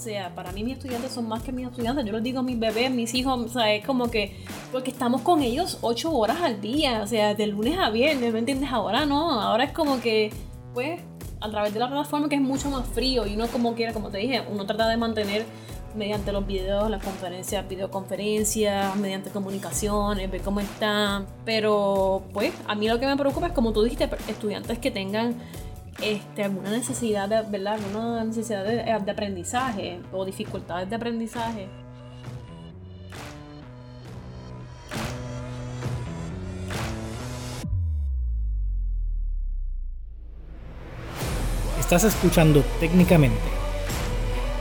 sea, para mí mis estudiantes son más que mis estudiantes. Yo les digo a mis bebés, mis hijos, o sea, es como que, porque estamos con ellos ocho horas al día, o sea, de lunes a viernes, ¿me entiendes? Ahora no, ahora es como que, pues, a través de la plataforma que es mucho más frío y uno como quiera, como te dije, uno trata de mantener mediante los videos, las conferencias, videoconferencias, mediante comunicaciones, ver cómo están. Pero pues a mí lo que me preocupa es, como tú dijiste, estudiantes que tengan este, alguna necesidad de, ¿verdad? Alguna necesidad de, de aprendizaje o dificultades de aprendizaje. Estás escuchando técnicamente.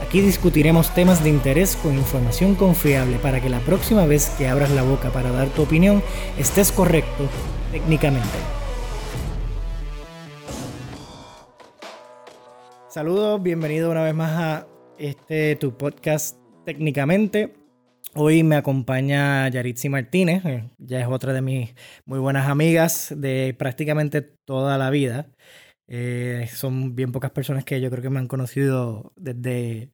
Aquí discutiremos temas de interés con información confiable para que la próxima vez que abras la boca para dar tu opinión estés correcto técnicamente. Saludos, bienvenido una vez más a este tu podcast técnicamente. Hoy me acompaña Yaritzi Martínez, eh, ya es otra de mis muy buenas amigas de prácticamente toda la vida. Eh, son bien pocas personas que yo creo que me han conocido desde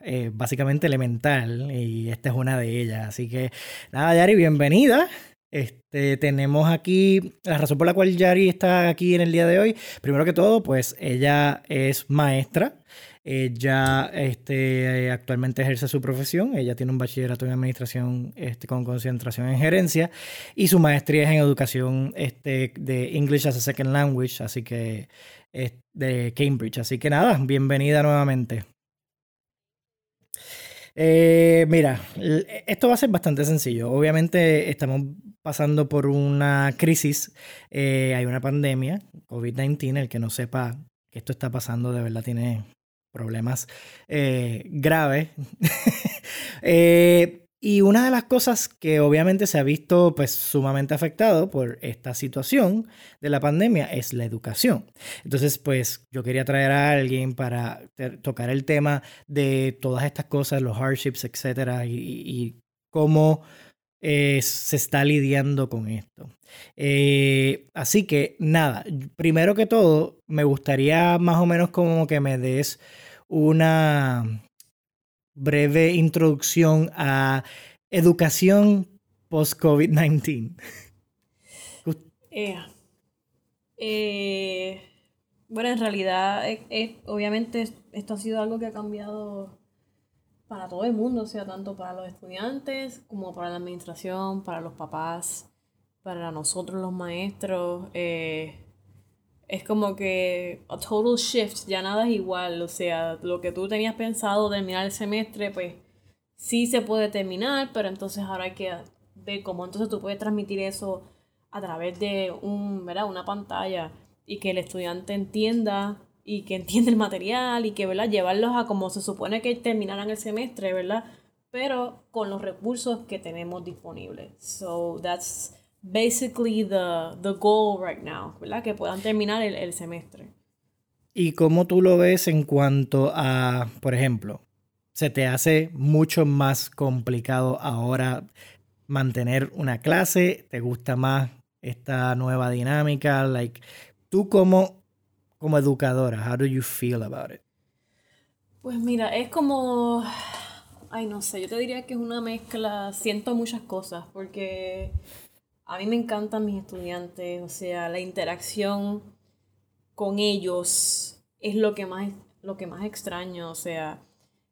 eh, básicamente elemental y esta es una de ellas. Así que nada, Yari, bienvenida. Este, tenemos aquí la razón por la cual Yari está aquí en el día de hoy. Primero que todo, pues ella es maestra. Ella este, actualmente ejerce su profesión. Ella tiene un bachillerato en administración este, con concentración en gerencia y su maestría es en educación este, de English as a Second Language, así que de Cambridge. Así que nada, bienvenida nuevamente. Eh, mira, esto va a ser bastante sencillo. Obviamente estamos pasando por una crisis, eh, hay una pandemia, COVID-19, el que no sepa que esto está pasando de verdad tiene problemas eh, graves. eh, y una de las cosas que obviamente se ha visto pues sumamente afectado por esta situación de la pandemia es la educación. Entonces pues yo quería traer a alguien para tocar el tema de todas estas cosas, los hardships, etcétera, y, cómo eh, se está lidiando con esto. Eh, así que nada, primero que todo me gustaría más o menos como que me des una breve introducción a educación post-COVID-19. Eh, bueno, en realidad, obviamente esto ha sido algo que ha cambiado para todo el mundo, o sea, tanto para los estudiantes como para la administración, para los papás, para nosotros los maestros. Eh, es como que a total shift, ya nada es igual, o sea, lo que tú tenías pensado terminar el semestre, pues sí se puede terminar, pero entonces ahora hay que ver cómo entonces tú puedes transmitir eso a través de un, una pantalla y que el estudiante entienda y que entienda el material y que ¿verdad? llevarlos a como se supone que terminaran el semestre, ¿verdad? Pero con los recursos que tenemos disponibles. So that's basically the, the goal right now, ¿verdad? Que puedan terminar el, el semestre. ¿Y cómo tú lo ves en cuanto a, por ejemplo, se te hace mucho más complicado ahora mantener una clase? ¿Te gusta más esta nueva dinámica? Like, tú como, como educadora, how do you feel about? Pues mira, es como, ay no sé, yo te diría que es una mezcla, siento muchas cosas, porque a mí me encantan mis estudiantes, o sea, la interacción con ellos es lo que más, lo que más extraño, o sea,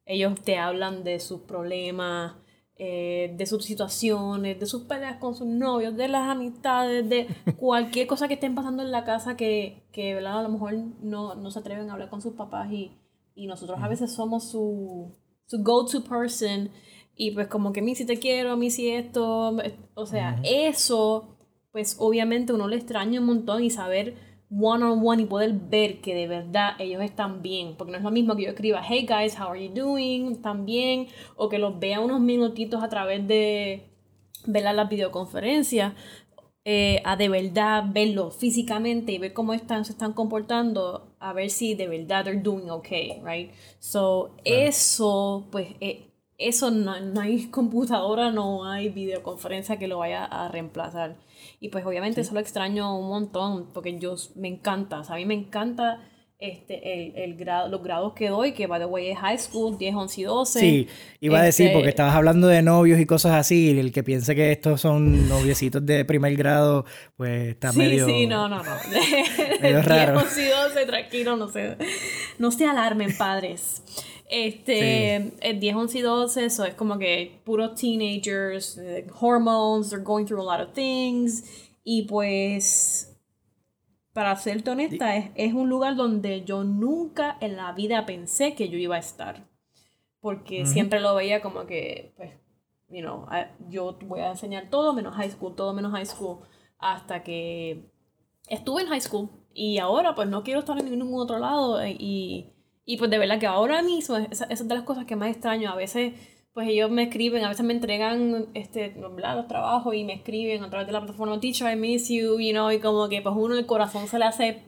ellos te hablan de sus problemas, eh, de sus situaciones, de sus peleas con sus novios, de las amistades, de cualquier cosa que estén pasando en la casa que, que a lo mejor no, no, se atreven a hablar con sus papás y, y nosotros a veces somos su, su go-to person y pues como que, mí si te quiero, mí si esto, o sea, eso, pues obviamente uno le extraña un montón y saber one on one y poder ver que de verdad ellos están bien, porque no es lo mismo que yo escriba, hey guys, how are you doing, están bien, o que los vea unos minutitos a través de ver las videoconferencias, eh, a de verdad verlo físicamente y ver cómo están, se están comportando, a ver si de verdad they're doing okay, right? So, eso, pues, eh, eso no, hay computadora, no hay videoconferencia que lo vaya a reemplazar. Y pues obviamente eso lo extraño un montón, porque yo me encanta, o sea, a mí me encanta este, el, grado, los grados que doy, que by the way es high school, 10, 11 y 12. Sí, iba a decir, Este, porque estabas hablando de novios y cosas así, y el que piense que estos son noviecitos de primer grado, pues está Sí, medio... sí, no, no, no. medio raro. 10, 11 y 12, tranquilo, no se, no se alarmen, padres. Este, el 10, 11 y 12, eso es como que puros teenagers, hormones, they're going through a lot of things. Y pues, para serte honesta, es, es un lugar donde yo nunca en la vida pensé que yo iba a estar. Porque siempre lo veía como que, pues, you know, yo voy a enseñar todo menos high school, todo menos high school, hasta que estuve en high school y ahora pues no quiero estar en ningún otro lado eh, y, y pues de verdad que ahora mismo esa, esa es de las cosas que más extraño, a veces pues ellos me escriben, a veces me entregan este, los trabajos y me escriben a través de la plataforma Teacher, I miss you, you know, y como que pues uno el corazón se le hace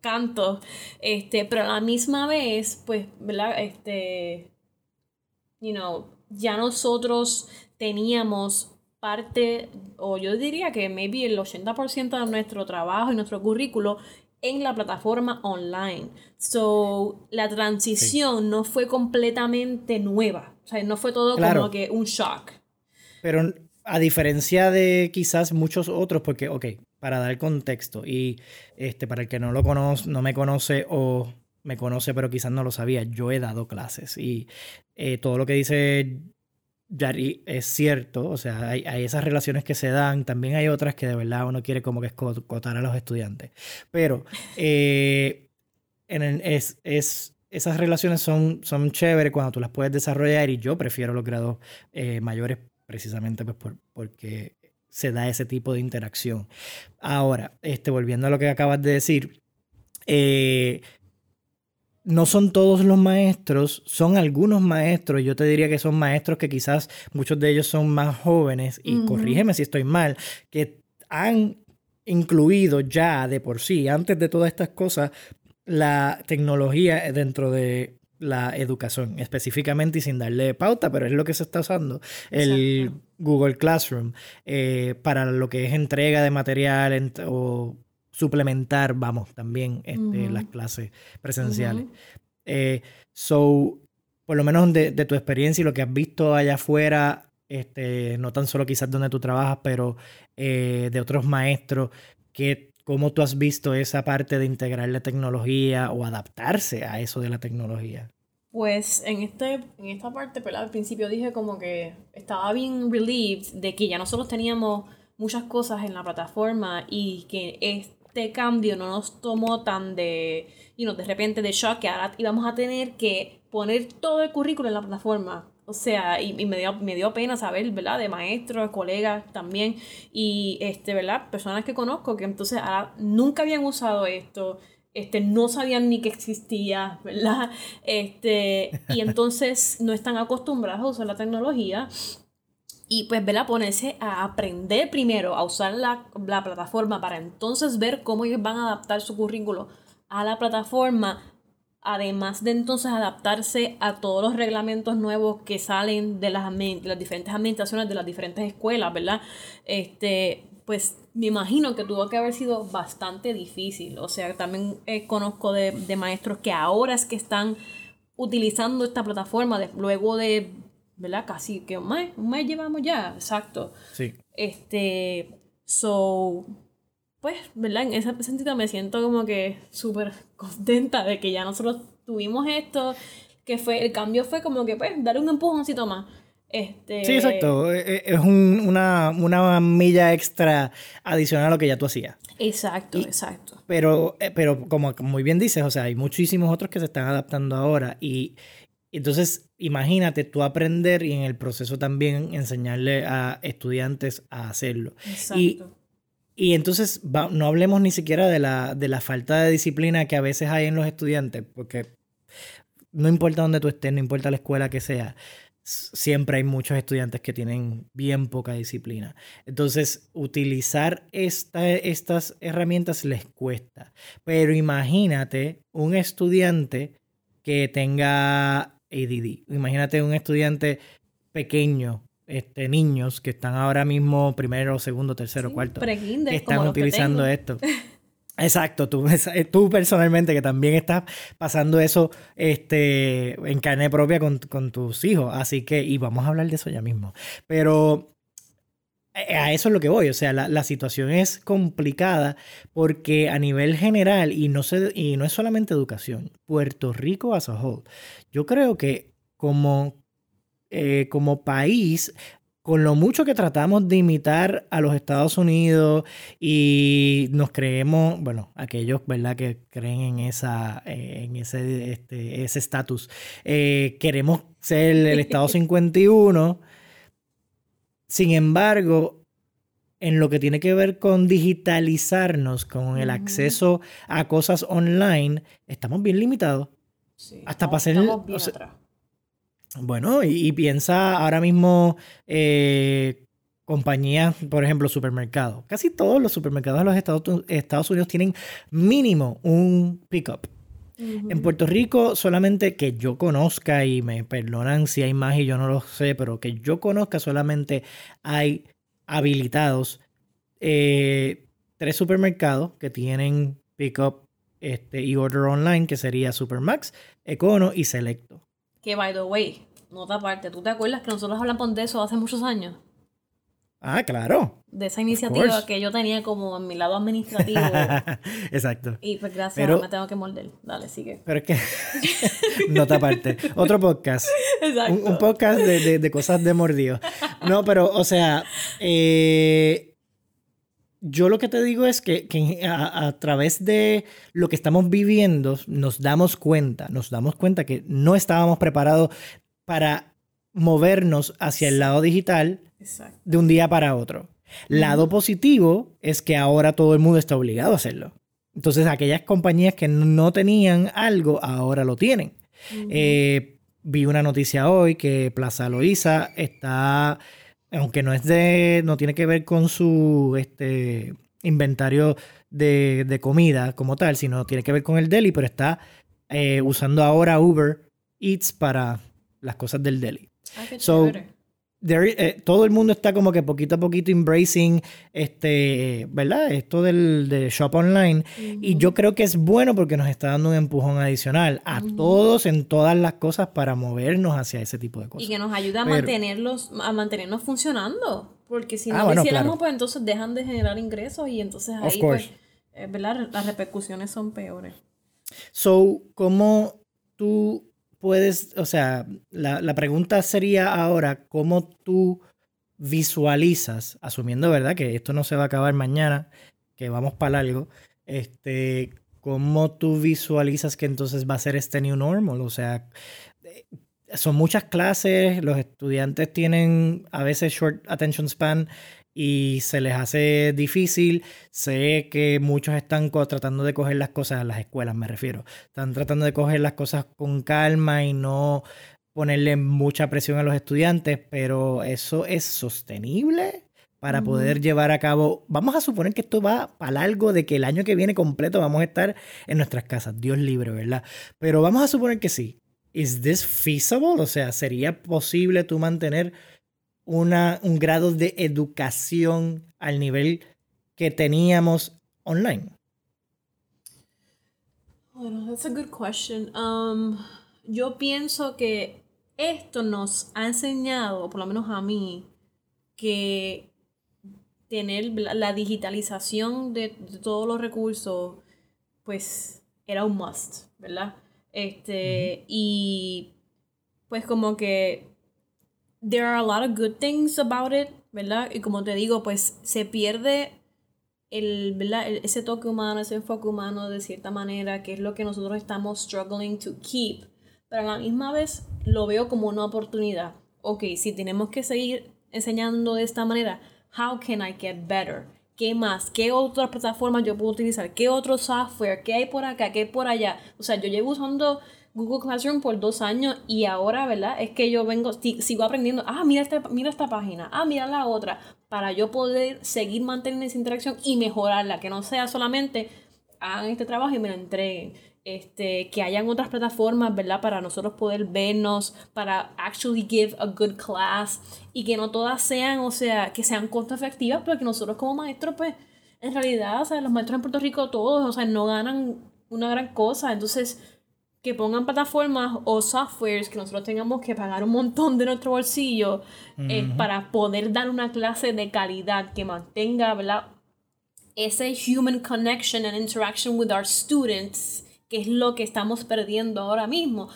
canto, este, pero a la misma vez, pues, ¿verdad? Este, you know, ya nosotros teníamos parte, o yo diría que maybe el 80% de nuestro trabajo y nuestro currículo en la plataforma online. So, la transición no fue completamente nueva. O sea, no fue todo Claro. como que un shock. Pero a diferencia de quizás muchos otros, porque, ok, para dar contexto, y este, para el que no lo conoce, no me conoce o me conoce, pero quizás no lo sabía, yo he dado clases y eh, todo lo que dice Yari es cierto, o sea, hay, hay esas relaciones que se dan, también hay otras que de verdad uno quiere como que escotar a los estudiantes, pero eh, en es, es, esas relaciones son, son chéveres cuando tú las puedes desarrollar y yo prefiero los grados eh, mayores precisamente pues por- porque se da ese tipo de interacción. Ahora, este, volviendo a lo que acabas de decir, eh, no son todos los maestros, son algunos maestros, yo te diría que son maestros que quizás muchos de ellos son más jóvenes, y corrígeme si estoy mal, que han incluido ya de por sí, antes de todas estas cosas, la tecnología dentro de la educación, específicamente y sin darle pauta, pero es lo que se está usando, el Exacto. Google Classroom, eh, para lo que es entrega de material ent- o suplementar, vamos, también este, las clases presenciales. Eh, so, por lo menos de, de tu experiencia y lo que has visto allá afuera, este, no tan solo quizás donde tú trabajas, pero eh, de otros maestros, que, ¿cómo tú has visto esa parte de integrar la tecnología o adaptarse a eso de la tecnología? Pues en, este, en esta parte, pero al principio dije como que estaba bien relieved de que ya nosotros teníamos muchas cosas en la plataforma y que este cambio no nos tomó tan de, you know, de repente de shock que ahora íbamos a tener que poner todo el currículo en la plataforma. O sea, y, y me, dio, me dio pena saber, ¿verdad? De maestros, colegas también, y, este, ¿verdad? Personas que conozco que entonces nunca habían usado esto, este, no sabían ni que existía, ¿verdad? Este, y entonces no están acostumbrados a usar la tecnología. Y pues, ¿verdad? Ponerse a aprender primero a usar la, la plataforma para entonces ver cómo ellos van a adaptar su currículo a la plataforma. Además de entonces adaptarse a todos los reglamentos nuevos que salen de las, de las diferentes administraciones, de las diferentes escuelas, ¿verdad? Este, pues me imagino que tuvo que haber sido bastante difícil. O sea, también eh, conozco de, de maestros que ahora es que están utilizando esta plataforma de- luego de, ¿verdad? Casi que un mes, un mes llevamos ya, exacto. Sí. Este, so, pues, ¿verdad? En ese sentido me siento como que súper contenta de que ya nosotros tuvimos esto, que fue, el cambio fue como que, pues, dar un empujoncito más. Este, Sí, exacto. Eh, eh, Es un- una, una milla extra adicional a lo que ya tú hacías. Exacto, exacto. Pero, eh, pero como muy bien dices, o sea, hay muchísimos otros que se están adaptando ahora. Y entonces, imagínate tú aprender y en el proceso también enseñarle a estudiantes a hacerlo. Exacto. Y entonces va- no hablemos ni siquiera de la, de la falta de disciplina que a veces hay en los estudiantes, porque no importa dónde tú estés, no importa la escuela que sea, siempre hay muchos estudiantes que tienen bien poca disciplina. Entonces, utilizar esta- estas herramientas les cuesta. Pero imagínate un estudiante que tenga ADD. Imagínate un estudiante pequeño, este, niños que están ahora mismo primero, segundo, tercero, Sí, cuarto que están que utilizando esto. Exacto, tú, tú personalmente que también estás pasando eso este, en carne propia con, con tus hijos. Así que, y vamos a hablar de eso ya mismo. Pero a eso es lo que voy, o sea, la, situación es complicada porque a nivel general, y no, se, y no es solamente educación, Puerto Rico as a whole, yo creo que como, eh, como país, con lo mucho que tratamos de imitar a los Estados Unidos y nos creemos, bueno, aquellos, ¿verdad?, que creen en, esa, eh, en ese este, estatus, queremos ser el Estado 51 sin embargo, en lo que tiene que ver con digitalizarnos, con el acceso a cosas online, estamos bien limitados. Hasta para ser... bueno, y, piensa ahora mismo eh, compañías, por ejemplo, supermercados. Casi todos los supermercados de los Estados, Unidos tienen mínimo un pickup. En Puerto Rico, solamente que yo conozca, y me perdonan si hay más y yo no lo sé, pero que yo conozca, solamente hay habilitados eh, tres supermercados que tienen pickup este, y order online, que sería Supermax, Econo y Selecto. Que, by the way, nota aparte, ¿tú te acuerdas que nosotros hablamos de eso hace muchos años? Ah, claro. De esa iniciativa que yo tenía como en mi lado administrativo. Exacto. Y pues gracias, me tengo que morder. Dale, sigue. Pero es que. Nota aparte. Otro podcast. Exacto. Un, podcast de, cosas de mordido. No, pero, o sea. Eh, yo lo que te digo es que, a, a, través de lo que estamos viviendo nos damos cuenta, nos damos cuenta que no estábamos preparados para movernos hacia el lado digital de un día para otro. Lado positivo es que ahora todo el mundo está obligado a hacerlo. Entonces, aquellas compañías que no tenían algo, ahora lo tienen. Eh, vi una noticia hoy que Plaza Loíza está, aunque no es de, no tiene que ver con su este, inventario de, comida como tal, sino tiene que ver con el deli, pero está eh, usando ahora Uber Eats para las cosas del deli. Ah, eh, todo el mundo está como que poquito a poquito embracing este, ¿verdad? Esto del, shop online. Y yo creo que es bueno porque nos está dando un empujón adicional a todos en todas las cosas para movernos hacia ese tipo de cosas. Y que nos ayuda a mantenerlos, a mantenernos funcionando. Porque si no ah, lo hiciéramos, pues entonces dejan de generar ingresos y entonces ahí, pues, eh, ¿verdad? Las repercusiones son peores. So, ¿cómo tú puedes, o sea, la, pregunta sería ahora, ¿cómo tú visualizas, asumiendo, ¿verdad? Que esto no se va a acabar mañana, que vamos para algo, este, ¿cómo tú visualizas que entonces va a ser este new normal? O sea, eh, son muchas clases, los estudiantes tienen a veces short attention span y se les hace difícil. Sé que muchos están tratando de coger las cosas, a las escuelas me refiero, están tratando de coger las cosas con calma y no ponerle mucha presión a los estudiantes, pero eso es sostenible para poder llevar a cabo. Vamos a suponer que esto va para algo de que el año que viene completo vamos a estar en nuestras casas, Dios libre, ¿verdad? Pero vamos a suponer que sí. ¿Is this feasible? O sea, ¿sería posible tú mantener una, un grado de educación al nivel que teníamos online? Bueno, that's a good question. Um, yo pienso que esto nos ha enseñado, por lo menos a mí, que tener la digitalización de, todos los recursos, pues era un must, ¿verdad? Este, y pues como que there are a lot of good things about it, ¿verdad? Y como te digo, pues se pierde el, ¿verdad? ese toque humano, ese enfoque humano de cierta manera, que es lo que nosotros estamos struggling to keep. Pero a la misma vez lo veo como una oportunidad. Ok, si tenemos que seguir enseñando de esta manera, how can I get better? ¿Qué más? ¿Qué otras plataformas yo puedo utilizar? ¿Qué otro software? ¿Qué hay por acá? ¿Qué hay por allá? O sea, yo llevo usando Google Classroom por dos años y ahora, ¿verdad? Es que yo vengo, sigo aprendiendo, ah, mira, este, mira esta página, ah, mira la otra, para yo poder seguir manteniendo esa interacción y mejorarla, que no sea solamente hagan este trabajo y me lo entreguen. Este, que hayan otras plataformas, ¿verdad? Para nosotros poder vernos, para actually give a good class y que no todas sean, o sea, que sean costo efectivas, pero que nosotros como maestros, pues, en realidad, o sea, los maestros en Puerto Rico todos, o sea, no ganan una gran cosa. Entonces, que pongan plataformas o softwares que nosotros tengamos que pagar un montón de nuestro bolsillo eh, para poder dar una clase de calidad que mantenga, ¿verdad? Ese human connection and interaction with our students, que es lo que estamos perdiendo ahora mismo.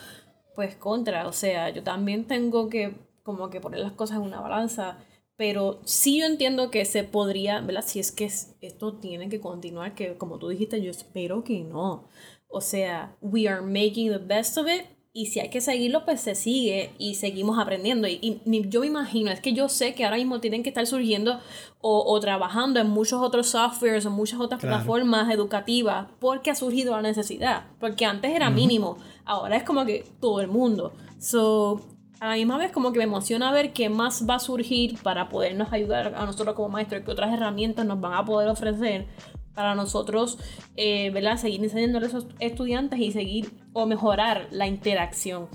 Pues contra, o sea, yo también tengo que como que poner las cosas en una balanza pero sí yo entiendo que se podría, ¿verdad? Si es que esto tiene que continuar, que como tú dijiste, yo espero que no. O sea, we are making the best of it y si hay que seguirlo, pues se sigue y seguimos aprendiendo. Y, yo me imagino, es que yo sé que ahora mismo tienen que estar surgiendo o, o trabajando en muchos otros softwares o muchas otras plataformas educativas porque ha surgido la necesidad. Porque antes era mínimo, ahora es como que todo el mundo. So, a la misma vez como que me emociona ver qué más va a surgir para podernos ayudar a nosotros como maestros, qué otras herramientas nos van a poder ofrecer para nosotros, eh, ¿verdad? Seguir enseñando a esos estudiantes y seguir o mejorar la interacción.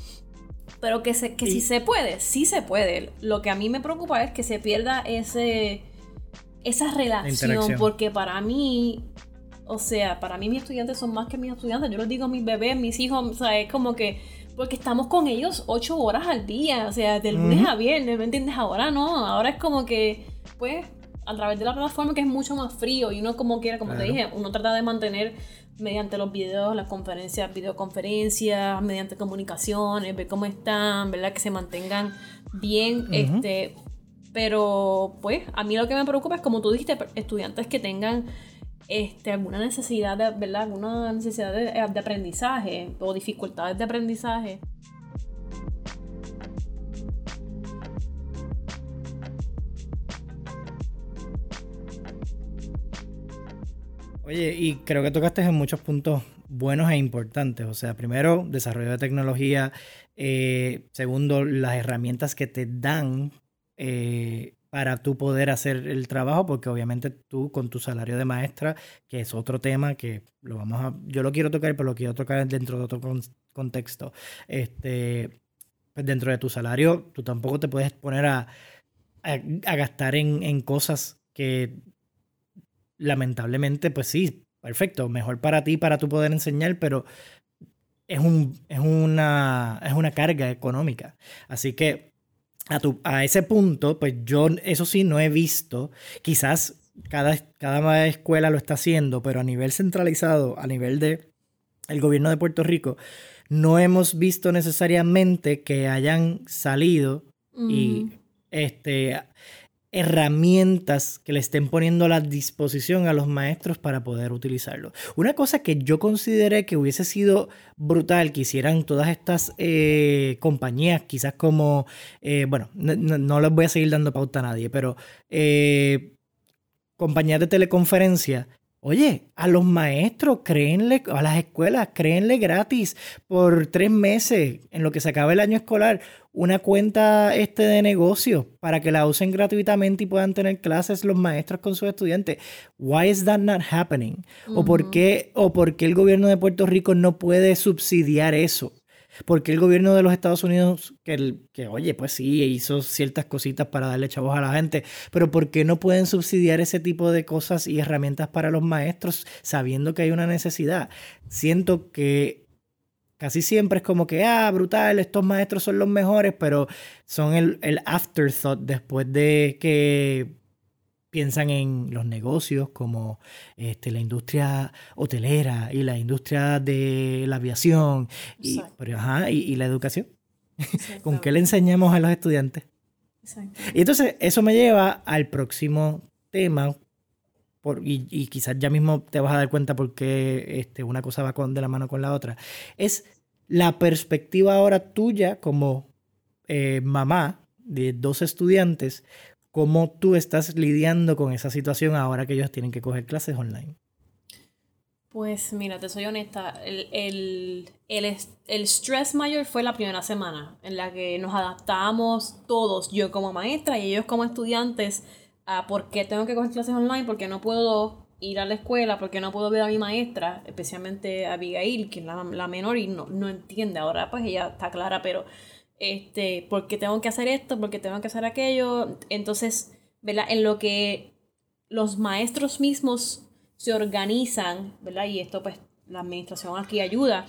Pero que, se, que si se puede, sí se puede. Lo que a mí me preocupa es que se pierda ese, esa relación, porque para mí, o sea, para mí mis estudiantes son más que mis estudiantes. Yo les digo a mis bebés, mis hijos, o sea, es como que porque estamos con ellos ocho horas al día, o sea, de lunes a viernes, ¿me entiendes? Ahora no, ahora es como que, pues, a través de la plataforma que es mucho más frío y uno como quiera, como te dije, uno trata de mantener mediante los videos, las conferencias, videoconferencias, mediante comunicaciones, ver cómo están, ¿verdad? Que se mantengan bien, este, pero pues a mí lo que me preocupa es como tú dijiste, estudiantes que tengan este, alguna necesidad de, ¿verdad? Alguna necesidad de, de aprendizaje o dificultades de aprendizaje. Oye, y creo que tocaste en muchos puntos buenos e importantes. O sea, primero, desarrollo de tecnología. Eh, segundo, las herramientas que te dan eh, para tú poder hacer el trabajo, porque obviamente tú con tu salario de maestra, que es otro tema que lo vamos a, yo lo quiero tocar, pero lo quiero tocar dentro de otro contexto. Este, pues dentro de tu salario, tú tampoco te puedes poner a, gastar en, en, cosas que lamentablemente, pues sí, perfecto, mejor para ti, para tú poder enseñar, pero es, un, es, una, es una carga económica. Así que a, tu, a ese punto, pues yo eso sí no he visto, quizás cada, cada escuela lo está haciendo, pero a nivel centralizado, a nivel de el gobierno de Puerto Rico, no hemos visto necesariamente que hayan salido y este, herramientas que le estén poniendo a la disposición a los maestros para poder utilizarlo. Una cosa que yo consideré que hubiese sido brutal que hicieran todas estas eh, compañías, quizás como, eh, bueno, no, les voy a seguir dando pauta a nadie, pero eh, compañías de teleconferencia Oye, a los maestros, créenle, a las escuelas, créenle gratis por tres meses en lo que se acaba el año escolar una cuenta este de negocio para que la usen gratuitamente y puedan tener clases los maestros con sus estudiantes. Why is that not happening? ¿O, por qué, ¿O por qué el gobierno de Puerto Rico no puede subsidiar eso? Porque el gobierno de los Estados Unidos, que, que oye, pues sí, hizo ciertas cositas para darle chavos a la gente, pero ¿por qué no pueden subsidiar ese tipo de cosas y herramientas para los maestros sabiendo que hay una necesidad? Siento que casi siempre es como que, ah, brutal, estos maestros son los mejores, pero son el, el afterthought después de que piensan en los negocios como este, la industria hotelera y la industria de la aviación y, y, la educación. ¿Con qué le enseñamos a los estudiantes? Y entonces eso me lleva al próximo tema, por, y, quizás ya mismo te vas a dar cuenta por qué este, una cosa va con, de la mano con la otra. Es la perspectiva ahora tuya como eh, mamá de dos estudiantes ¿Cómo tú estás lidiando con esa situación ahora que ellos tienen que coger clases online? Pues mira, te soy honesta, el, el, el, el stress mayor fue la primera semana en la que nos adaptamos todos, yo como maestra y ellos como estudiantes, a por qué tengo que coger clases online, porque no puedo ir a la escuela, porque no puedo ver a mi maestra, especialmente a Abigail, que es la, la menor y no, no entiende. Ahora pues ella está clara, pero este, porque tengo que hacer esto, porque tengo que hacer aquello. Entonces, ¿verdad? En lo que los maestros mismos se organizan, ¿verdad? Y esto pues la administración aquí ayuda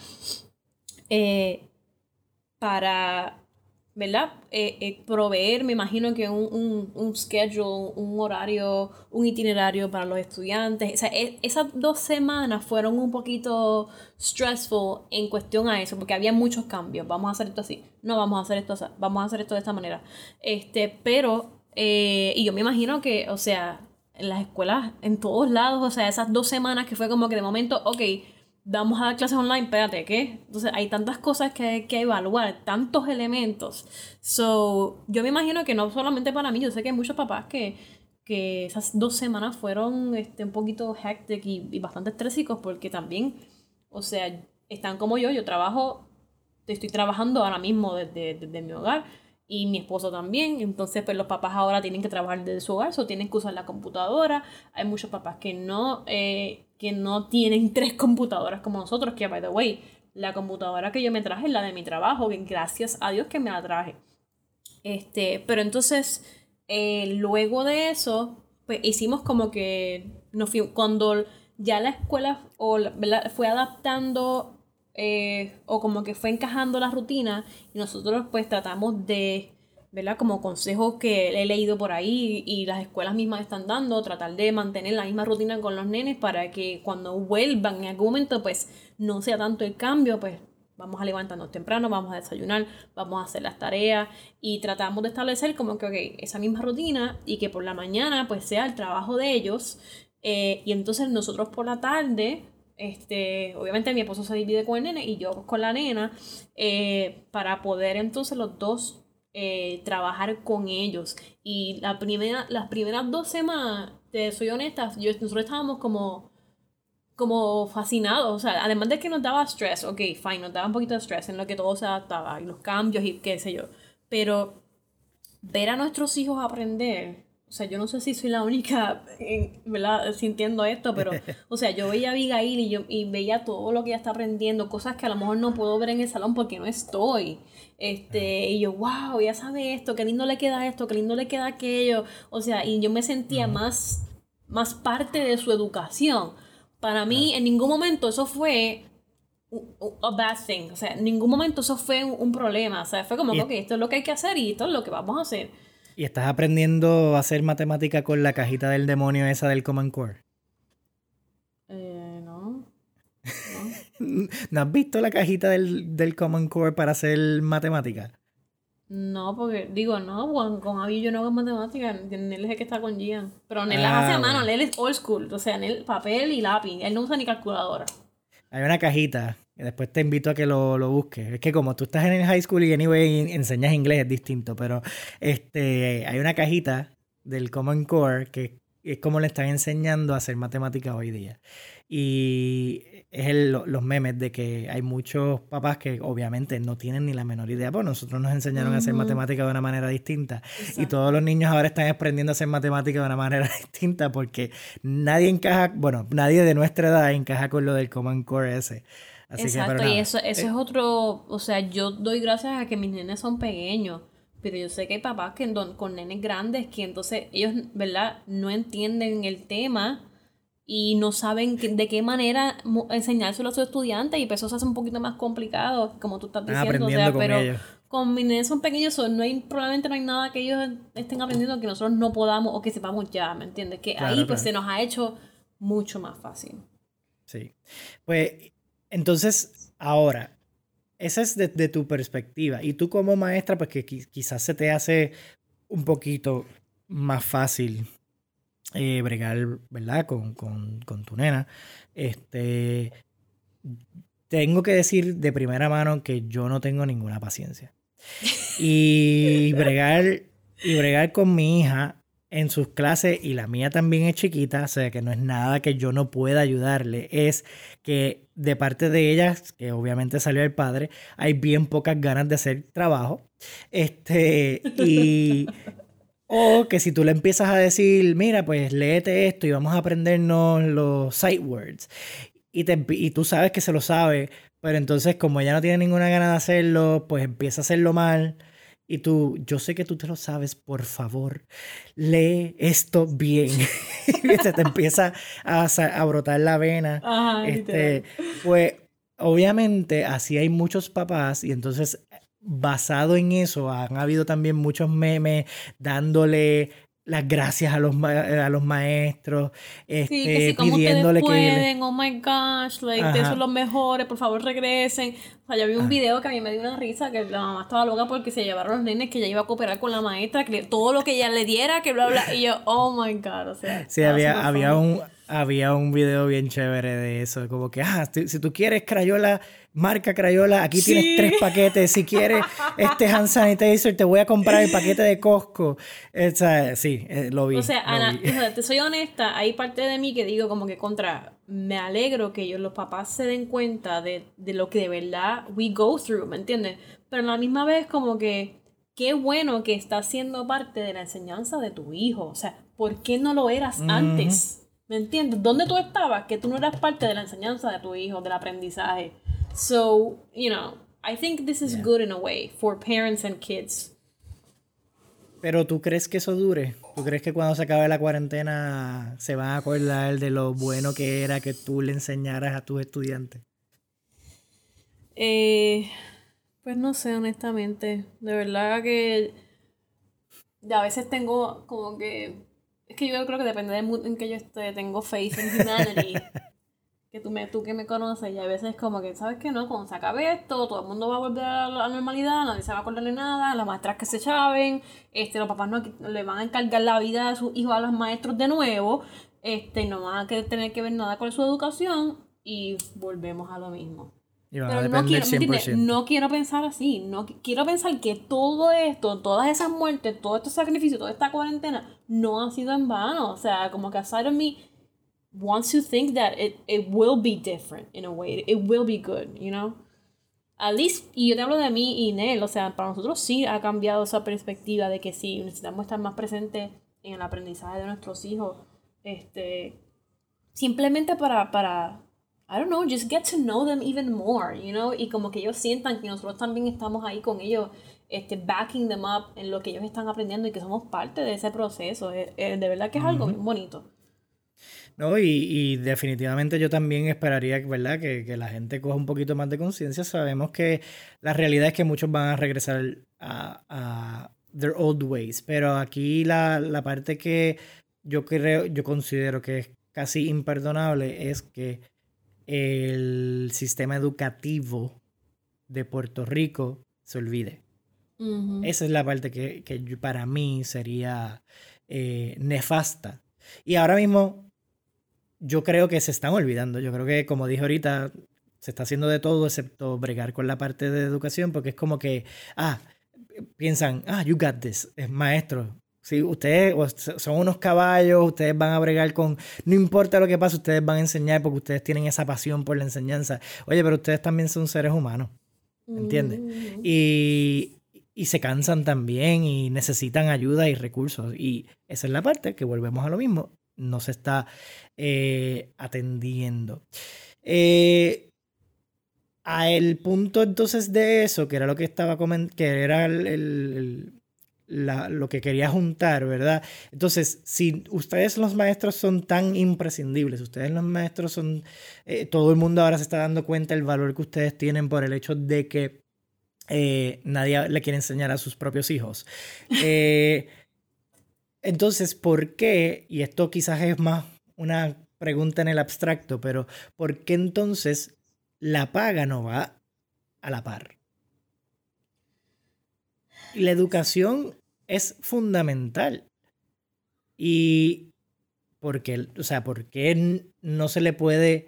eh, para ¿verdad? Eh, eh, proveer, me imagino que un, un, un, schedule, un horario, un itinerario para los estudiantes. O sea, e, esas dos semanas fueron un poquito stressful en cuestión a eso, porque había muchos cambios. Vamos a hacer esto así, no vamos a hacer esto así, vamos a hacer esto de esta manera. Este, pero, eh, y yo me imagino que, o sea, en las escuelas, en todos lados, o sea, esas dos semanas que fue como que de momento, ok, vamos a dar clases online, espérate, ¿qué? Entonces hay tantas cosas que hay que evaluar, tantos elementos. So, yo me imagino que no solamente para mí, yo sé que hay muchos papás que, que esas dos semanas fueron este, un poquito hectic y, bastante estrésicos porque también, o sea, están como yo, yo trabajo, estoy trabajando ahora mismo desde, desde mi hogar y mi esposo también. Entonces, pues los papás ahora tienen que trabajar desde su hogar, o tienen que usar la computadora. Hay muchos papás que no, eh, que no tienen tres computadoras como nosotros, que, by the way, la computadora que yo me traje es la de mi trabajo, bien, gracias a Dios que me la traje. Este, pero entonces, eh, luego de eso, pues hicimos como que nos cuando ya la escuela o fue adaptando eh, o como que fue encajando la rutina y nosotros pues tratamos de, ¿verdad? Como consejos que he leído por ahí y las escuelas mismas están dando, tratar de mantener la misma rutina con los nenes para que cuando vuelvan en algún momento pues no sea tanto el cambio, pues vamos a levantarnos temprano, vamos a desayunar, vamos a hacer las tareas y tratamos de establecer como que, ok, esa misma rutina y que por la mañana pues sea el trabajo de ellos eh, y entonces nosotros por la tarde este, obviamente mi esposo se divide con el nene y yo con la nena, eh, para poder entonces los dos eh, trabajar con ellos. Y la primera, las primeras dos semanas, te soy honesta, yo, nosotros estábamos como, como fascinados. O sea, además de que nos daba stress, ok, fine, nos daba un poquito de stress en lo que todo se adaptaba y los cambios y qué sé yo. Pero ver a nuestros hijos aprender o sea, yo no sé si soy la única, ¿verdad? Sintiendo esto, pero, o sea, yo veía a Abigail y, yo, y veía todo lo que ella está aprendiendo, cosas que a lo mejor no puedo ver en el salón porque no estoy. Este, y yo, wow, ya sabe esto, qué lindo le queda esto, qué lindo le queda aquello. O sea, y yo me sentía más, más parte de su educación. Para mí, en ningún momento eso fue a bad thing. O sea, en ningún momento eso fue un, problema. O sea, fue como, que esto es lo que hay que hacer y esto es lo que vamos a hacer. ¿Y estás aprendiendo a hacer matemática con la cajita del demonio esa del Common Core? Eh, no. No. has visto la cajita del, del Common Core para hacer matemática? No, porque digo, no, con, con Avi yo no hago matemática, Él es el que está con Gian. Pero Nel las hace a ah, mano, Nel es old school, o sea, Nel papel y lápiz, él no usa ni calculadora. Hay una cajita Después te invito a que lo, lo, busques. Es que como tú estás en el high school y anyway enseñas inglés es distinto, pero este hay una cajita del Common Core que es como le están enseñando a hacer matemáticas hoy día. Y es el, los memes de que hay muchos papás que obviamente no tienen ni la menor idea, pues nosotros nos enseñaron a hacer matemáticas de una manera distinta. Y todos los niños ahora están aprendiendo a hacer matemáticas de una manera distinta porque nadie encaja, bueno, nadie de nuestra edad encaja con lo del Common Core ese. Exacto, y eso, eso es eh, otro, o sea, yo doy gracias a que mis nenes son pequeños, pero yo sé que hay papás que con nenes grandes que entonces ellos, ¿verdad? No entienden el tema y no saben de qué manera enseñárselo a sus estudiantes y pues eso se hace un poquito más complicado, como tú estás diciendo, o sea, pero con mis nenes son pequeños, no hay, probablemente no hay nada que ellos estén aprendiendo que nosotros no podamos o que sepamos ya, ¿me entiendes? Que ahí pues se nos ha hecho mucho más fácil. Sí. Pues entonces, ahora, esa es de, tu perspectiva. Y tú como maestra, pues que quizás se te hace un poquito más fácil eh, bregar, ¿verdad? Con, tu nena. Este, tengo que decir de primera mano que yo no tengo ninguna paciencia. Y bregar, y bregar con mi hija en sus clases, y la mía también es chiquita, o sea que no es nada que yo no pueda ayudarle, es que de parte de ellas, que obviamente salió el padre, hay bien pocas ganas de hacer trabajo. Este, y. o que si tú le empiezas a decir, mira, pues léete esto y vamos a aprendernos los sight words. Y, te, y tú sabes que se lo sabe, pero entonces, como ella no tiene ninguna gana de hacerlo, pues empieza a hacerlo mal y tú, yo sé que tú te lo sabes, por favor, lee esto bien. se te empieza a, a, brotar la vena. este, pues obviamente así hay muchos papás y entonces basado en eso han habido también muchos memes dándole las gracias a los, a los maestros, este, sí, que si como pidiéndole pueden, oh my gosh, like, ustedes son los mejores, por favor regresen. O sea, yo vi un video que a mí me dio una risa, que la mamá estaba loca porque se llevaron los nenes, que ella iba a cooperar con la maestra, que todo lo que ella le diera, que bla, bla, y yo, oh my god, o sea. Sí, había, había un había un video bien chévere de eso, como que, ah, si tú quieres Crayola, marca Crayola, aquí tienes tres paquetes, si quieres este hand sanitizer, te voy a comprar el paquete de Costco. O sí, eh, lo vi. O sea, Ana, te soy honesta, hay parte de mí que digo como que contra, me alegro que ellos, los papás, se den cuenta de, de lo que de verdad we go through, ¿me entiendes? Pero a la misma vez como que, qué bueno que estás siendo parte de la enseñanza de tu hijo, o sea, ¿por qué no lo eras antes? ¿Me entiendes? ¿Dónde tú estabas? Que tú no eras parte de la enseñanza de tu hijo, del aprendizaje. So, you know, I think this is good in a way for parents and kids. Pero tú crees que eso dure? ¿Tú crees que cuando se acabe la cuarentena se van a acordar de lo bueno que era que tú le enseñaras a tus estudiantes? Eh, pues no sé, honestamente. De verdad que a veces tengo como que es que yo creo que depende del mood en que yo esté. Tengo faith in humanity. que tú, me, tú que me conoces, y a veces como que, ¿sabes qué? No, cuando se acabe esto, todo el mundo va a volver a la normalidad, nadie se va a acordar de nada, las maestras que se chaven, este, los papás no le van a encargar la vida a sus hijos a los maestros de nuevo, este, no van a tener que ver nada con su educación, y volvemos a lo mismo. Pero no quiero, no quiero pensar así. No quiero pensar que todo esto, todas esas muertes, todo este sacrificio, toda esta cuarentena, no ha sido en vano. O sea, como que aside of me wants to think that it, it will be different in a way. It will be good, you know? At least, y yo te hablo de mí y Nel, o sea, para nosotros sí ha cambiado esa perspectiva de que sí, necesitamos estar más presentes en el aprendizaje de nuestros hijos. Este, simplemente para, para I don't know, just get to know them even more, you know, y como que ellos sientan que nosotros también estamos ahí con ellos, este, backing them up en lo que ellos están aprendiendo y que somos parte de ese proceso. Eh, eh, de verdad que es algo bien bonito. No, y, y, definitivamente yo también esperaría ¿verdad? Que, que, la gente coja un poquito más de conciencia. Sabemos que la realidad es que muchos van a regresar a, a their old ways, pero aquí la, la parte que yo creo, yo considero que es casi imperdonable es que el sistema educativo de Puerto Rico se olvide. Esa es la parte que, para mí sería eh, nefasta. Y ahora mismo yo creo que se están olvidando. Yo creo que, como dije ahorita, se está haciendo de todo excepto bregar con la parte de educación, porque es como que, ah, piensan, ah, you got this, es maestro, si ustedes son unos caballos, ustedes van a bregar con, no importa lo que pase, ustedes van a enseñar porque ustedes tienen esa pasión por la enseñanza. Oye, pero ustedes también son seres humanos, ¿entiendes? Mm. Y, se cansan también y necesitan ayuda y recursos. Y esa es la parte que volvemos a lo mismo, no se está eh, atendiendo. Eh, a el punto entonces de eso, que era lo que estaba comentando, que era el lo que quería juntar, ¿verdad? Entonces, si ustedes los maestros son tan imprescindibles, ustedes los maestros son, eh, todo el mundo ahora se está dando cuenta del valor que ustedes tienen por el hecho de que eh, nadie le quiere enseñar a sus propios hijos. Eh, entonces, ¿por qué? Y esto quizás es más una pregunta en el abstracto, pero ¿por qué entonces la paga no va a la par? La educación es fundamental. Y porque, o sea, ¿por qué no se le puede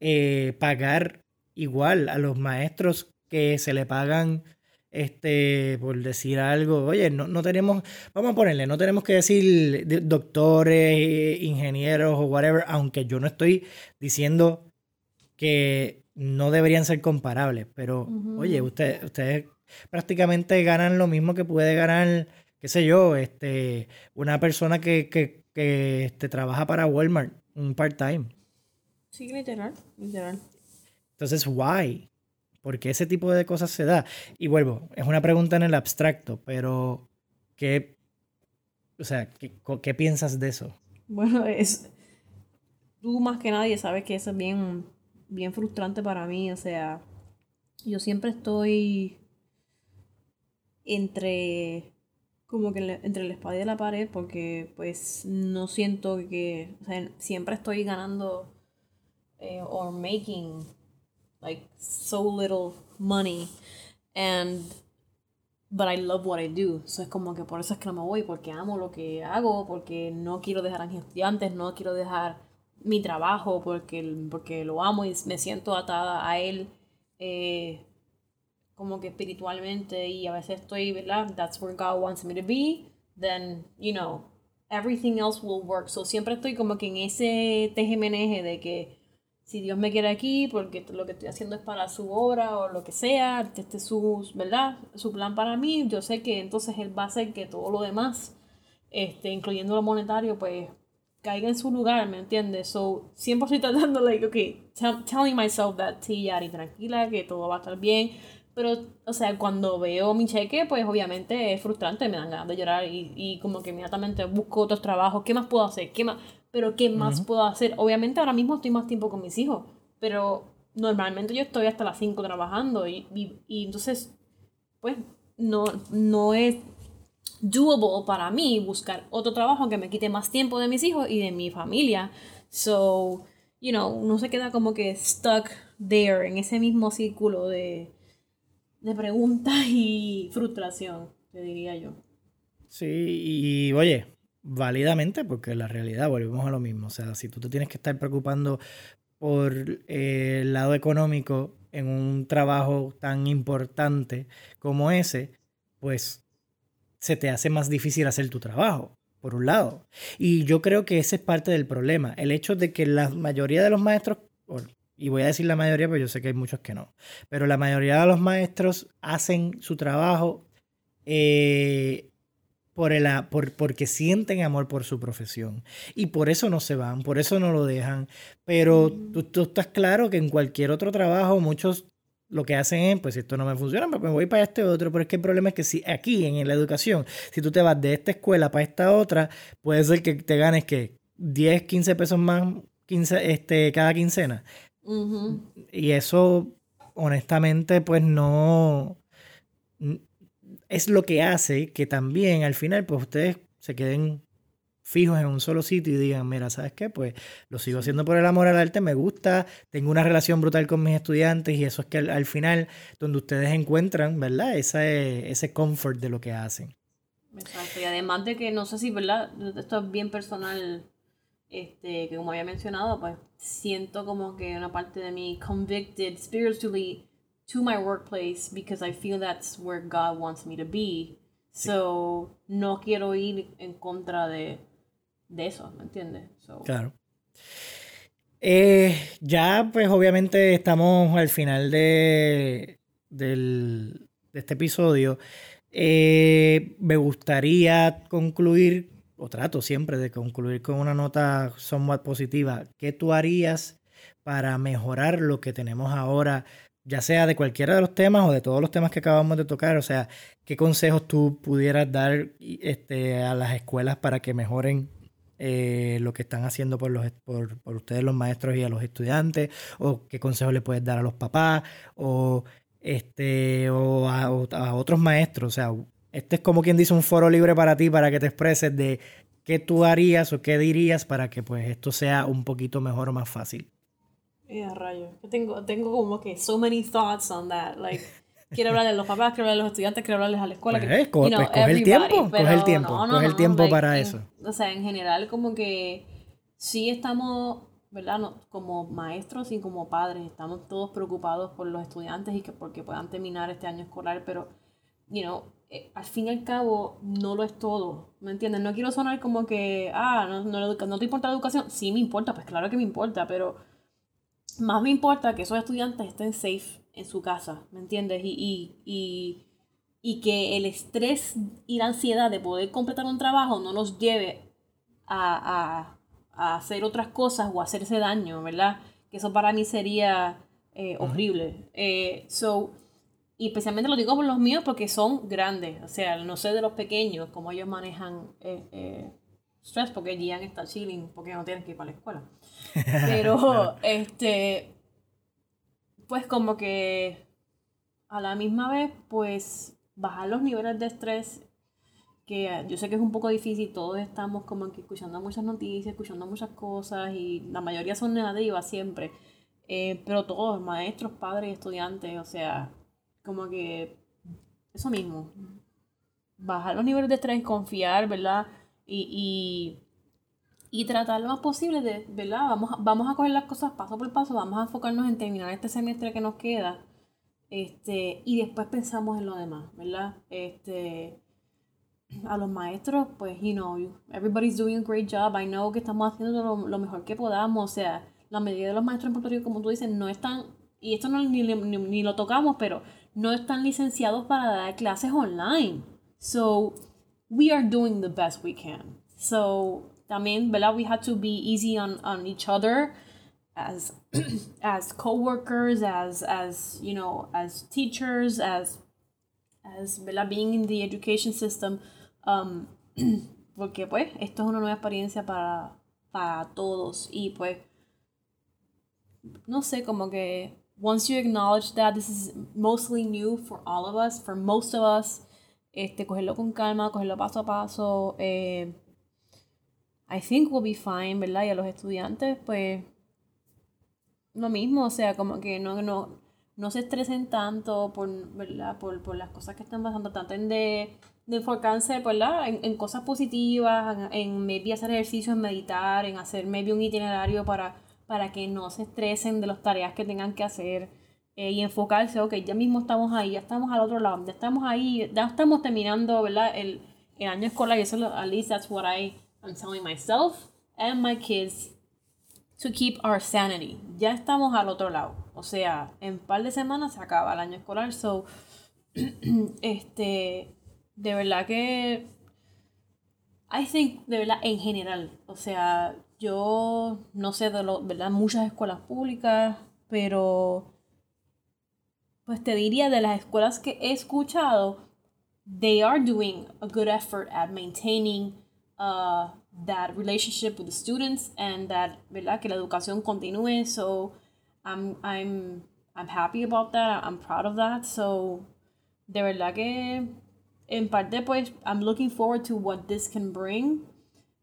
eh, pagar igual a los maestros que se le pagan, este, por decir algo? Oye, no, no tenemos, vamos a ponerle, no tenemos que decir doctores, ingenieros o whatever, aunque yo no estoy diciendo que no deberían ser comparables, pero oye, usted, ustedes prácticamente ganan lo mismo que puede ganar qué sé yo, este, una persona que, que, que este, trabaja para Walmart, un part-time. Sí, literal, literal. Entonces, why? porque ese tipo de cosas se da. Y vuelvo, es una pregunta en el abstracto, pero ¿qué, o sea, qué, qué piensas de eso? Bueno, es, tú más que nadie sabes que eso es bien, bien frustrante para mí, o sea, yo siempre estoy entre como que entre la espada y la pared porque pues no siento que o sea, siempre estoy ganando eh, or making like so little money. And but I love what I do. So es como que por eso es que no me voy porque amo lo que hago porque no quiero dejar a mis estudiantes no quiero dejar mi trabajo porque porque lo amo y me siento atada a él eh, como que espiritualmente y a veces estoy, ¿verdad? That's where God wants me to be, then, you know, everything else will work. So siempre estoy como que en ese tejemeneje de que si Dios me quiere aquí, porque lo que estoy haciendo es para su obra o lo que sea, este es su, ¿verdad? Su plan para mí, yo sé que entonces Él va a hacer que todo lo demás, este, incluyendo lo monetario, pues caiga en su lugar, ¿me entiendes? So, siempre estoy tratando, like, okay, telling myself that, sí, Yari, tranquila, que todo va a estar bien, pero, o sea, cuando veo mi cheque, pues obviamente es frustrante, me dan ganas de llorar y, y como que inmediatamente busco otros trabajos. ¿Qué más puedo hacer? ¿Qué más? Pero ¿qué más puedo hacer? Obviamente ahora mismo estoy más tiempo con mis hijos, pero normalmente yo estoy hasta las 5 trabajando y, y, y, entonces, pues, no, no es doable para mí buscar otro trabajo que me quite más tiempo de mis hijos y de mi familia. So, you know, uno se queda como que stuck there en ese mismo círculo de de preguntas y frustración, te diría yo. Sí, y oye, válidamente, porque la realidad, volvemos a lo mismo. O sea, si tú te tienes que estar preocupando por eh, el lado económico en un trabajo tan importante como ese, pues se te hace más difícil hacer tu trabajo, por un lado. Y yo creo que ese es parte del problema. El hecho de que la mayoría de los maestros, y voy a decir la mayoría, pero yo sé que hay muchos que no, pero la mayoría de los maestros hacen su trabajo eh, por el, por, porque sienten amor por su profesión. Y por eso no se van, por eso no lo dejan. Pero tú, tú, estás claro que en cualquier otro trabajo muchos lo que hacen es, pues si esto no me funciona, pues me voy para este otro. Pero es que el problema es que si aquí en la educación, si tú te vas de esta escuela para esta otra, puede ser que te ganes que 10, 15 pesos más 15, este, cada quincena. Y eso, honestamente, pues no es lo que hace que también al final, pues ustedes se queden fijos en un solo sitio y digan, mira, ¿sabes qué? Pues lo sigo haciendo por el amor al arte, me gusta, tengo una relación brutal con mis estudiantes y eso es que al, final, donde ustedes encuentran, ¿verdad? Ese, ese comfort de lo que hacen. Exacto, y además de que no sé si, ¿verdad? Esto es bien personal este, que como había mencionado, pues siento como que una parte de mí convicted spiritually to my workplace because I feel that's where God wants me to be. So, no quiero ir en contra de, de eso, ¿me entiendes? Claro. Eh, ya, pues obviamente estamos al final de, del, de este episodio. Eh, me gustaría concluir o trato siempre de concluir con una nota somewhat positiva. ¿Qué tú harías para mejorar lo que tenemos ahora, ya sea de cualquiera de los temas o de todos los temas que acabamos de tocar? O sea, ¿qué consejos tú pudieras dar este, a las escuelas para que mejoren eh, lo que están haciendo por, los, por, ustedes los maestros y a los estudiantes? ¿O qué consejos le puedes dar a los papás? ¿O, este, o a, a otros maestros? O sea, este es como quien dice un foro libre para ti, para que te expreses de qué tú harías o qué dirías para que pues esto sea un poquito mejor o más fácil. Yeah, rayo. tengo, tengo como que so many thoughts on that. Like, quiero hablarles a los papás, quiero hablarles a los estudiantes, quiero hablarles a la escuela. Pues, eh, pues coge el tiempo, coge el tiempo, coge el tiempo para eso. O sea, en general como que sí estamos, ¿verdad? No, como maestros y como padres, estamos todos preocupados por los estudiantes y que porque puedan terminar este año escolar, pero, you know, eh, al fin y al cabo no lo es todo, ¿me entiendes? No quiero sonar como que, ah, no, no, no te importa la educación. Sí me importa, pues claro que me importa, pero más me importa que esos estudiantes estén safe en su casa, ¿me entiendes? Y, y, y, y que el estrés y la ansiedad de poder completar un trabajo no los lleve a, a, a hacer otras cosas o a hacerse daño, ¿verdad? Que eso para mí sería eh, horrible. Eh, so, y especialmente lo digo por los míos porque son grandes, o sea, no sé de los pequeños, cómo ellos manejan eh, stress, porque Gian está chilling, porque no tienen que ir para la escuela. Pero, este, pues como que a la misma vez, pues bajar los niveles de estrés que yo sé que es un poco difícil, todos estamos como que escuchando muchas noticias, escuchando muchas cosas y la mayoría son negativas siempre, eh, pero todos, maestros, padres, estudiantes, o sea, como que eso mismo, bajar los niveles de estrés, confiar, ¿verdad? Y, y, y tratar lo más posible de, ¿verdad? Vamos, vamos a coger las cosas paso por paso, vamos a enfocarnos en terminar este semestre que nos queda, este, y después pensamos en lo demás, ¿verdad? Este, a los maestros, pues, you know, everybody's doing a great job. I know que estamos haciendo lo, mejor que podamos. O sea, la mayoría de los maestros en Puerto Rico, como tú dices, no están, y esto no ni, ni, lo tocamos, pero no están licenciados para dar clases online. So, we are doing the best we can. So, también, ¿verdad? We had to be easy on, on each other as as co-workers, as as you know, as teachers, as as ¿verdad? being in the education system. Um, porque pues esto es una nueva experiencia para, para todos y pues no sé, como que once you acknowledge that this is mostly new for all of us, for most of us, este, cogerlo con calma, cogerlo paso a paso, eh, I think we'll be fine, ¿verdad? Y a los estudiantes, pues, lo mismo, o sea, como que no, no, no se estresen tanto por, ¿verdad? Por, por las cosas que están pasando, traten de de enfocarse ¿verdad? En, en, cosas positivas, en, maybe hacer ejercicios, en meditar, en hacer maybe un itinerario para, para que no se estresen de las tareas que tengan que hacer eh, y enfocarse, ok, ya mismo estamos ahí, ya estamos al otro lado, ya estamos ahí, ya estamos terminando ¿verdad? El, el año escolar y eso, at least that's what I, I'm telling myself and my kids to keep our sanity. Ya estamos al otro lado, o sea, en un par de semanas se acaba el año escolar, so, este de verdad que. I think, de verdad, en general. O sea, yo no sé de lo, ¿verdad? Muchas escuelas públicas, pero. Pues te diría de las escuelas que he escuchado, they are doing a good effort at maintaining uh, that relationship with the students and that, ¿verdad? Que la educación continúe. So, I'm, I'm, I'm happy about that. I'm proud of that. So, de verdad que en parte pues I'm looking forward to what this can bring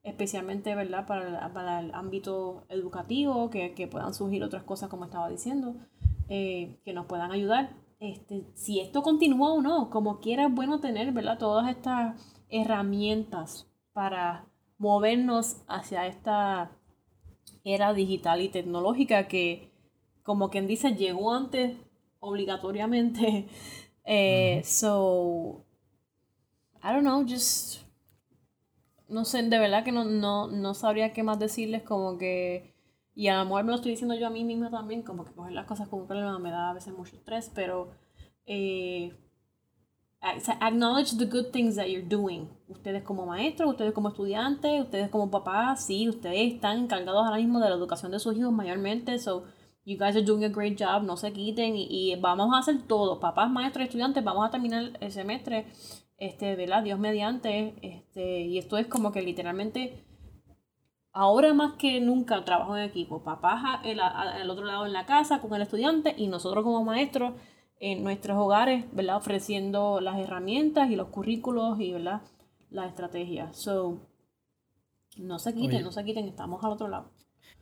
especialmente verdad para, para el ámbito educativo que, que, puedan surgir otras cosas como estaba diciendo eh, que nos puedan ayudar. Este, si esto continúa o no como quiera es bueno tener verdad todas estas herramientas para movernos hacia esta era digital y tecnológica que como quien dice llegó antes obligatoriamente. Eh, so I don't know, just. No sé, de verdad que no, no, no sabría qué más decirles, como que. Y a lo mejor me lo estoy diciendo yo a mí misma también, como que coger las cosas como un problema me da a veces mucho estrés, pero. Eh, acknowledge the good things that you're doing. Ustedes como maestros, ustedes como estudiantes, ustedes como papás, sí, ustedes están encargados ahora mismo de la educación de sus hijos mayormente, so you guys are doing a great job, no se quiten y, y vamos a hacer todo, papás, maestros, estudiantes, vamos a terminar el semestre este, ¿verdad? Dios mediante, este, y esto es como que literalmente, ahora más que nunca trabajo en equipo, papás al otro lado en la casa con el estudiante y nosotros como maestros en nuestros hogares, ¿verdad? Ofreciendo las herramientas y los currículos y, ¿verdad? Las estrategias. So, no se quiten, no se quiten, estamos al otro lado.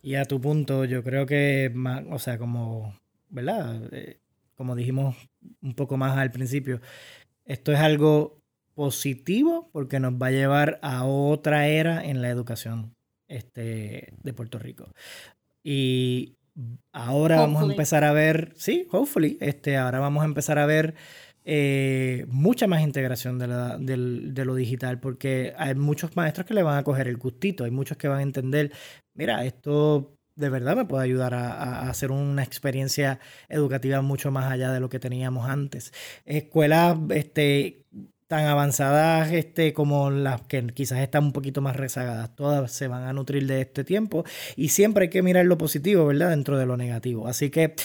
Y a tu punto, yo creo que, más, o sea, como, ¿verdad? Eh, como dijimos un poco más al principio, esto es algo positivo porque nos va a llevar a otra era en la educación este, de Puerto Rico. Y ahora vamos a empezar a ver, sí, hopefully, este, ahora vamos a empezar a ver eh, mucha más integración de, la, de, lo digital, porque hay muchos maestros que le van a coger el gustito, hay muchos que van a entender, mira, esto de verdad me puede ayudar a, a, hacer una experiencia educativa mucho más allá de lo que teníamos antes. Escuelas este, tan avanzadas este, como las que quizás están un poquito más rezagadas, todas se van a nutrir de este tiempo y siempre hay que mirar lo positivo, ¿verdad? Dentro de lo negativo. Así que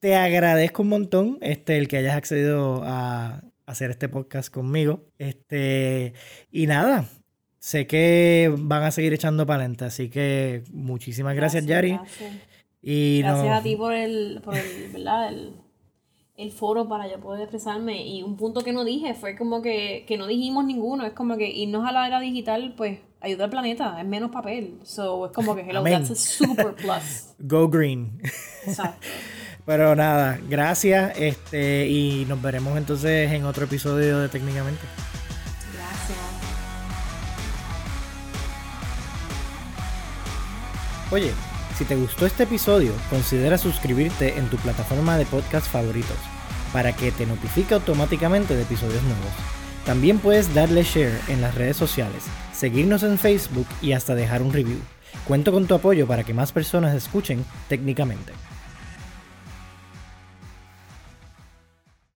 te agradezco un montón este, el que hayas accedido a hacer este podcast conmigo. Este, y nada, sé que van a seguir echando adelante, así que muchísimas gracias, Yari. Gracias, Y Gracias no- a ti por el, por el, ¿verdad? El, el foro para yo poder expresarme. Y un punto que no dije fue como que, que no dijimos ninguno. Es como que irnos a la era digital, pues, ayuda al planeta. Es menos papel. So, es como que, hello, Amén. that's a super plus. Go Green. Exacto. Pero nada, gracias. Este, y nos veremos entonces en otro episodio de Técnicamente. Gracias. Oye, si te gustó este episodio, considera suscribirte en tu plataforma de podcast favoritos para que te notifique automáticamente de episodios nuevos. También puedes darle share en las redes sociales, seguirnos en Facebook y hasta dejar un review. Cuento con tu apoyo para que más personas escuchen técnicamente.